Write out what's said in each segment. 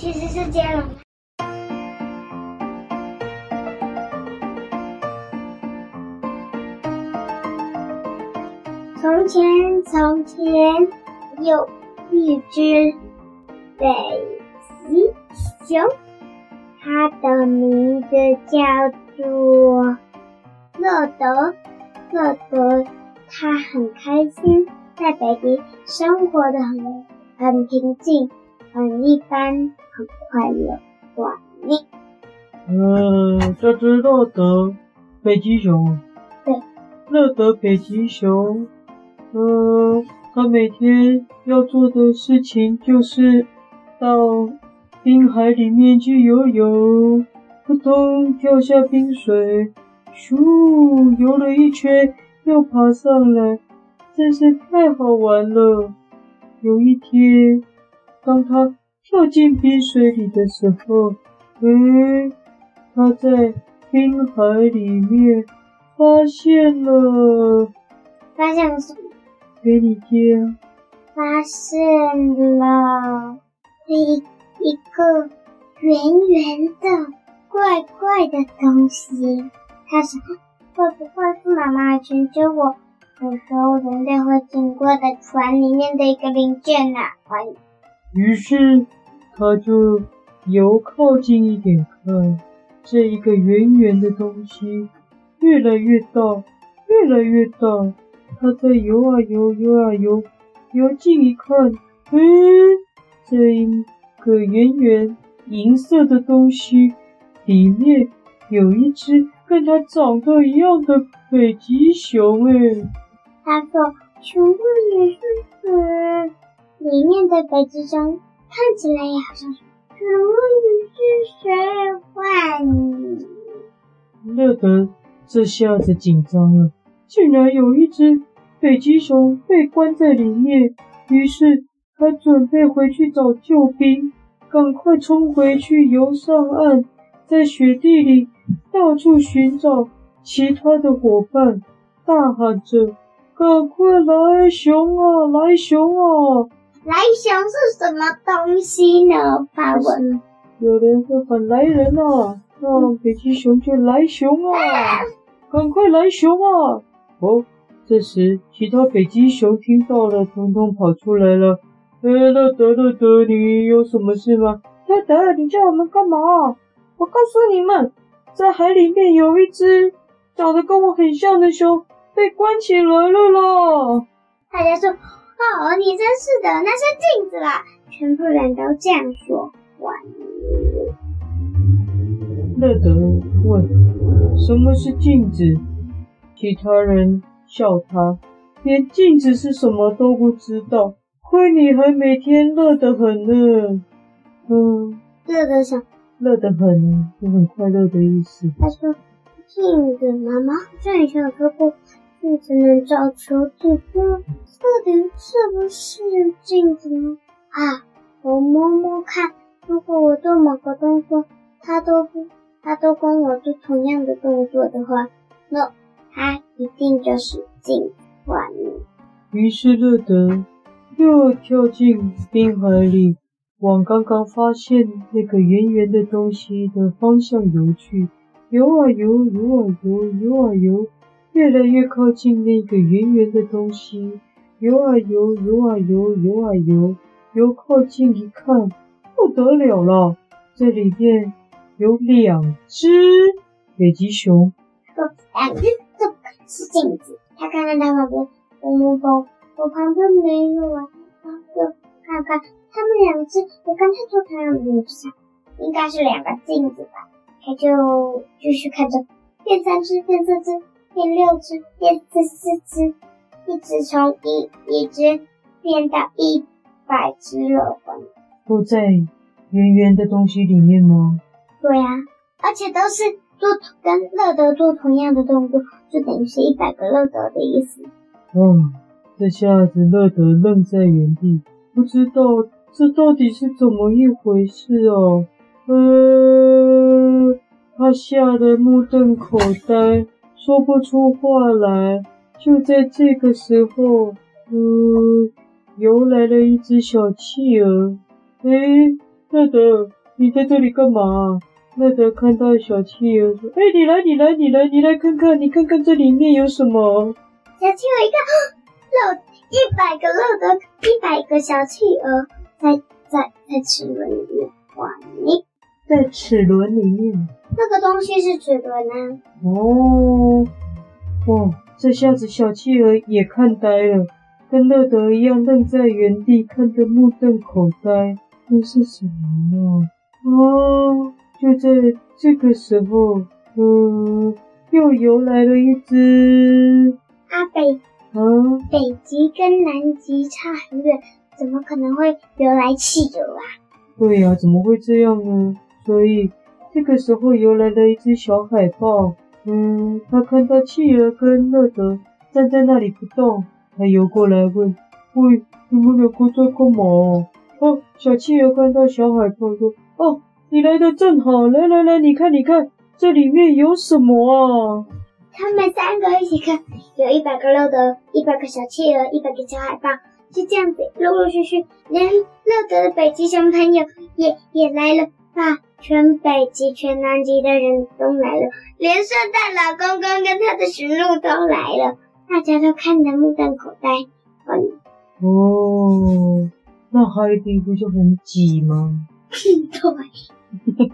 其实是接龙。从前，从前有一只北极熊，它的名字叫做乐德。乐德，它很开心，在北极生活的很很平静，很一般，很快乐，短命。嗯，这只乐德，北极熊。对，乐德北极熊。嗯，它每天要做的事情就是到冰海里面去游泳，扑通跳下冰水，咻，游了一圈又爬上来，真是太好玩了。有一天，当他跳进冰水里的时候，诶，他在冰海里面发现了，发现了什么？给你听，发现了一一个圆圆的、怪怪的东西。他说：“会不会是妈妈请救我？有时候人类会经过的船里面的一个零件啊？”于是他就游靠近一点看，这一个圆圆的东西越来越大，越来越大。他在游啊游，游啊游，游近一看，嗯，这一个圆圆银色的东西里面有一只跟它长得一样的北极熊诶。他说：“请问你是谁？里面的北极熊看起来也好像是。请问你是谁？换你。”乐德这下子紧张了。竟然有一只北极熊被关在里面，于是他准备回去找救兵，赶快冲回去游上岸，在雪地里到处寻找其他的伙伴，大喊着：“赶快来熊啊，来熊啊！”来熊是什么东西呢？发问。有人会喊来人啊，那北极熊就来熊啊，赶快来熊啊！哦，这时其他北极熊听到了，统统跑出来了。哎，乐德，乐德，你有什么事吗？乐德，你叫我们干嘛？我告诉你们，在海里面有一只长得跟我很像的熊被关起来了啦！大家说：“哦，你真是的，那是镜子啦！”全部人都这样说。乐德问：“什么是镜子？”其他人笑他，连镜子是什么都不知道。亏你还每天乐得很呢。嗯，乐得想，乐得很呢，就很快乐的意思。他说：“镜子，妈妈好像以前有说过，镜子能照出自己，到底是不是镜子呢？啊，我摸摸看，如果我做某个动作，它都不，它都跟我做同样的动作的话，那。”它一定就是镜完了。于是乐德又跳进冰海里，往刚刚发现那个圆圆的东西的方向游去。游啊游，游啊游，游啊游，越来越靠近那个圆圆的东西。游啊游，游啊游，游啊游，游靠近一看，不得了了，这里面有两只北极熊。两只。是镜子，他看看他旁边，我摸摸，我旁边没有啊，然后就看看他们两只，我跟他做同样的动作，应该是两个镜子吧。他就继续看着，变三只，变四只，变六只，变十四只，一直从一一只变到一百只了。都在圆圆的东西里面吗？对呀、啊，而且都是。做跟乐德做同样的动作，就等于是一百个乐德的意思。哦，这下子乐德愣在原地，不知道这到底是怎么一回事哦。呃，他吓得目瞪口呆，说不出话来。就在这个时候，嗯，游来了一只小企鹅。诶，乐德，你在这里干嘛？乐德看到小企鹅说：“哎，你来，你来，你来，你来看看，你看看这里面有什么？”小企鹅一看，乐一百个乐德，一百个小企鹅在在在齿轮里面。哇，你在齿轮里面？那个东西是齿轮呢。哦，哇，这下子小企鹅也看呆了，跟乐德一样愣在原地，看得目瞪口呆。这是什么呢？哦。就在这个时候，嗯，又游来了一只阿北。啊，北极跟南极差很远，怎么可能会游来企鹅啊？对呀，怎么会这样呢？所以这个时候游来了一只小海豹。嗯，它看到企鹅跟乐德站在那里不动，它游过来问：“喂，你们两个在干嘛？”哦，小企鹅看到小海豹说：“哦。”你来的正好，来来来，你看你看，这里面有什么啊？他们三个一起看，有一百个乐德，一百个小企鹅，一百个小海豹，就这样子，陆陆续续，连乐德的北极熊朋友也也来了，啊，全北极、全南极的人都来了，连圣诞老公公跟他的驯鹿都来了，大家都看得目瞪口呆。嗯，哦，那海底不就很挤吗？对。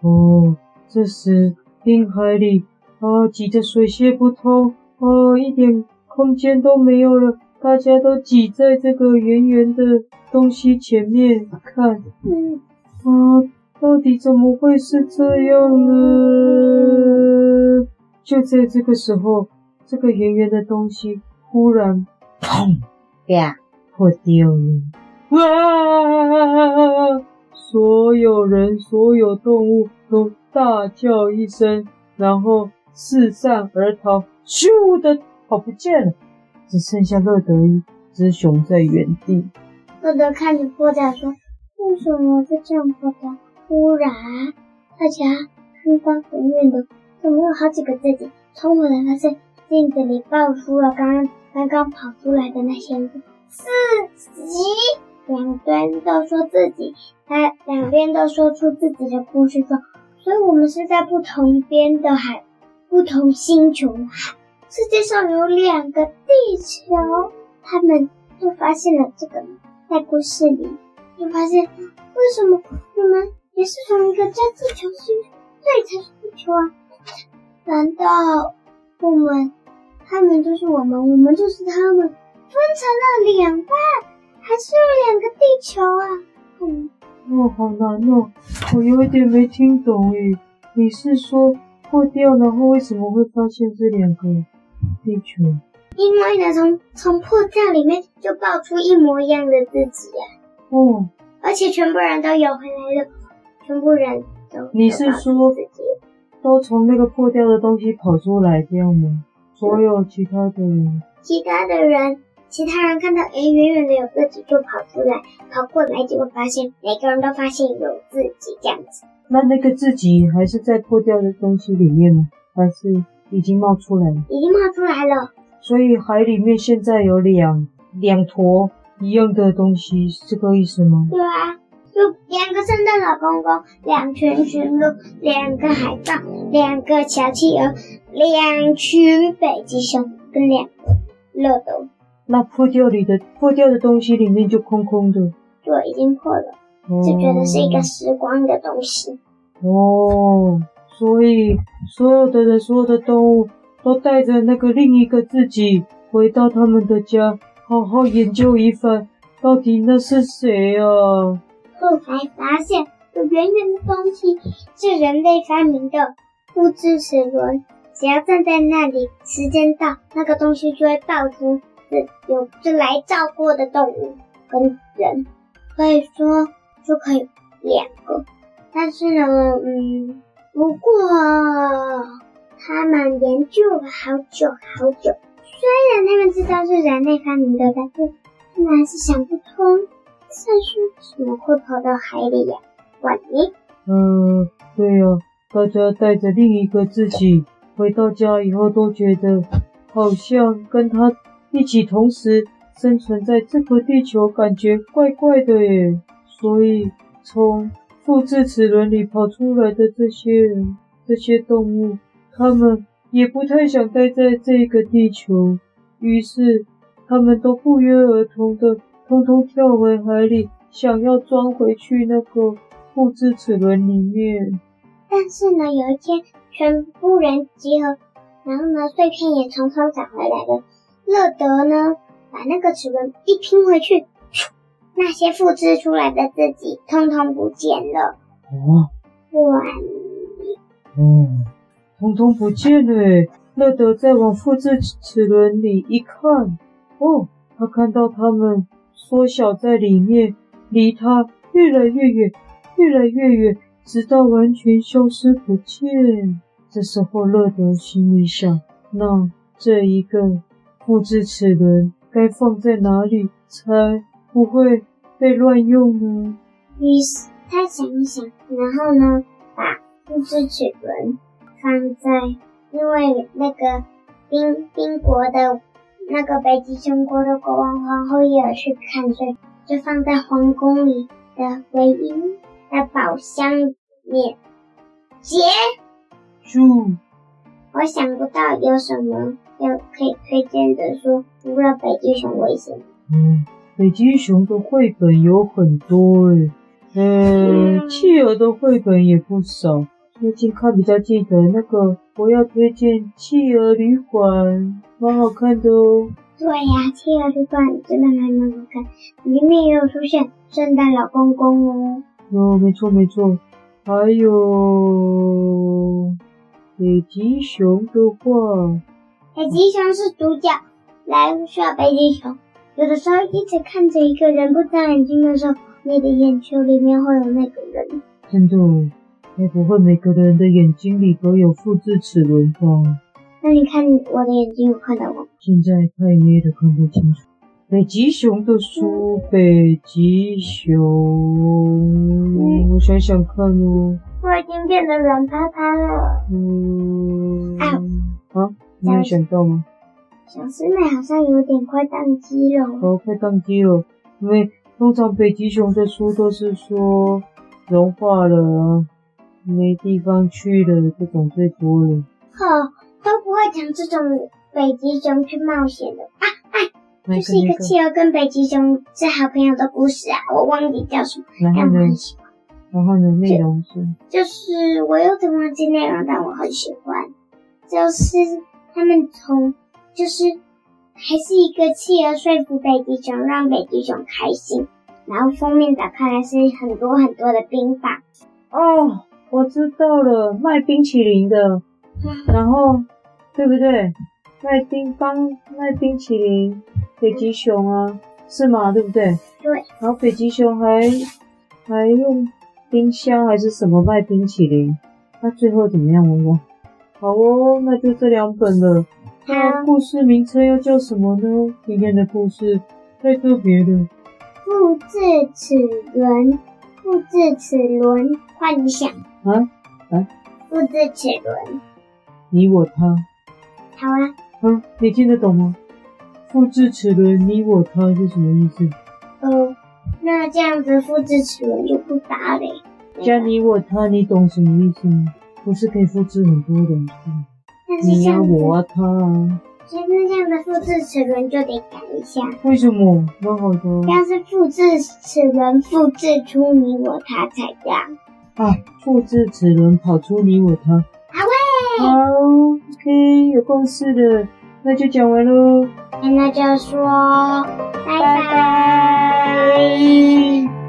哦，这时冰海里啊挤得水泄不通，啊一点空间都没有了，大家都挤在这个圆圆的东西前面看。嗯，啊，到底怎么会是这样呢？就在这个时候，这个圆圆的东西忽然砰呀破掉了！哇！所有人、所有动物都大叫一声，然后四散而逃，咻的跑不见了，只剩下乐德一只熊在原地。乐德看着破掉说：“为什么就这样破掉？”突然，大家看到远远的，怎么有好几个自己？冲过来发现镜子里爆出了刚刚刚刚跑出来的那些人，自己。两边都说自己，他两边都说出自己的故事说，所以我们是在不同边的海，不同星球的海。世界上有两个地球，他们就发现了这个，在故事里就发现，为什么我们也是从一个叫地球星球，这里才是地球啊？难道我们，他们就是我们，我们就是他们，分成了两半？还是有两个地球啊！嗯，哦，好难哦，我有一点没听懂诶。你是说破掉，然后为什么会发现这两个地球？因为呢，从从破掉里面就爆出一模一样的自己呀。哦，而且全部人都游回来了，全部人都。你是说都从那个破掉的东西跑出来这样吗？所有其他的人？其他的人。其他人看到，哎，远远的有自己，就跑出来，跑过来，结果发现每个人都发现有自己这样子。那那个自己还是在破掉的东西里面吗？还是已经冒出来了？已经冒出来了。所以海里面现在有两两坨一样的东西，是这个意思吗？对啊，就两个圣诞老公公，两群驯鹿，两个海豹，两个小企鹅，两群北极熊，跟两个乐德。那破掉里的破掉的东西里面就空空的，对，已经破了，就、哦、觉得是一个时光的东西。哦，所以所有的人、所有的动物都带着那个另一个自己回到他们的家，好好研究一番，到底那是谁啊？后来发现，有圆圆的东西是人类发明的，物质齿轮，只要站在那里，时间到，那个东西就会爆出。有是来照过的动物跟人，可以说就可以两个，但是呢，嗯，不过他们研究了好久好久，虽然他们知道是人类发明的，但是他们还是想不通，次数怎么会跑到海里呀？万一？嗯，对呀，大家带着另一个自己回到家以后，都觉得好像跟他。一起同时生存在这个地球，感觉怪怪的耶。所以从复制齿轮里跑出来的这些人、这些动物，他们也不太想待在这个地球，于是他们都不约而同的通通跳回海里，想要钻回去那个复制齿轮里面。但是呢，有一天，全部人集合，然后呢，碎片也从头找回来了。乐德呢，把那个齿轮一拼回去。那些复制出来的自己，通通不见了。哦，哇，哦，通通不见了。乐德再往复制齿轮里一看，哦，他看到他们缩小在里面，离他越来越远，越来越远，直到完全消失不见。这时候，乐德心里想：那这一个复制齿轮该放在哪里才？不会被乱用呢。于是他想一想，然后呢，把复制齿轮放在，因为那个冰冰国的那个北极熊国的国王皇后也有去看，所以就放在皇宫里的唯一的宝箱里面。结束。我想不到有什么要可以推荐的书，除了北极熊为什么？嗯。北极熊的绘本有很多诶，嗯，企鹅的绘本也不少。最近看比较记得那个，我要推荐《企鹅旅馆》，蛮好看的哦。对呀，《企鹅旅馆》真的还蛮好看，里面也有出现圣诞老公公哦。哦，没错没错，还有北极熊的话，北极熊是主角，来需要北极熊。有的时候一直看着一个人不眨眼睛的时候，你的眼球里面会有那个人。真的，会不会每个人的眼睛里都有复制齿轮吧？那你看我的眼睛有看到吗？现在太黑的，看不清楚。北极熊的书，北极熊，嗯、我想想看哦。我已经变得软趴趴了。嗯。啊，啊，你有想到吗？小师妹好像有点快宕机了。哦，快宕机了，因为通常北极熊的书都是说融化了，没地方去了，这种最多了。好、哦，都不会讲这种北极熊去冒险的啊！哎，就是一个企鹅跟北极熊是好朋友的故事啊，我忘记叫什么，然后呢，很喜欢。然后呢，内容是就是我有点忘记内容，但我很喜欢，就是他们从。就是还是一个企鹅说服北极熊，让北极熊开心。然后封面打开来是很多很多的冰棒。哦，我知道了，卖冰淇淋的。然后，对不对？卖冰棒、卖冰淇淋，北极熊啊，是吗？对不对？对。然后北极熊还还用冰箱还是什么卖冰淇淋？那最后怎么样？我说，好哦，那就这两本了。那故事名称又叫什么呢？今天的故事太特别了。复制齿轮，复制齿轮幻想。啊啊！复制齿轮，你我他。好啊。嗯，你听得懂吗？复制齿轮，你我他是什么意思？哦，那这样子复制齿轮就不搭嘞。加你我他，你懂什么意思吗？不是可以复制很多东西。你呀，我啊，他啊。所以那这样的复制齿轮就得改一下。为什么？蛮好的。要是复制齿轮复制出你我他才对。啊，复制齿轮跑出你我他。好喂。好，OK，有共识的，那就讲完喽。那就说，拜拜。拜拜。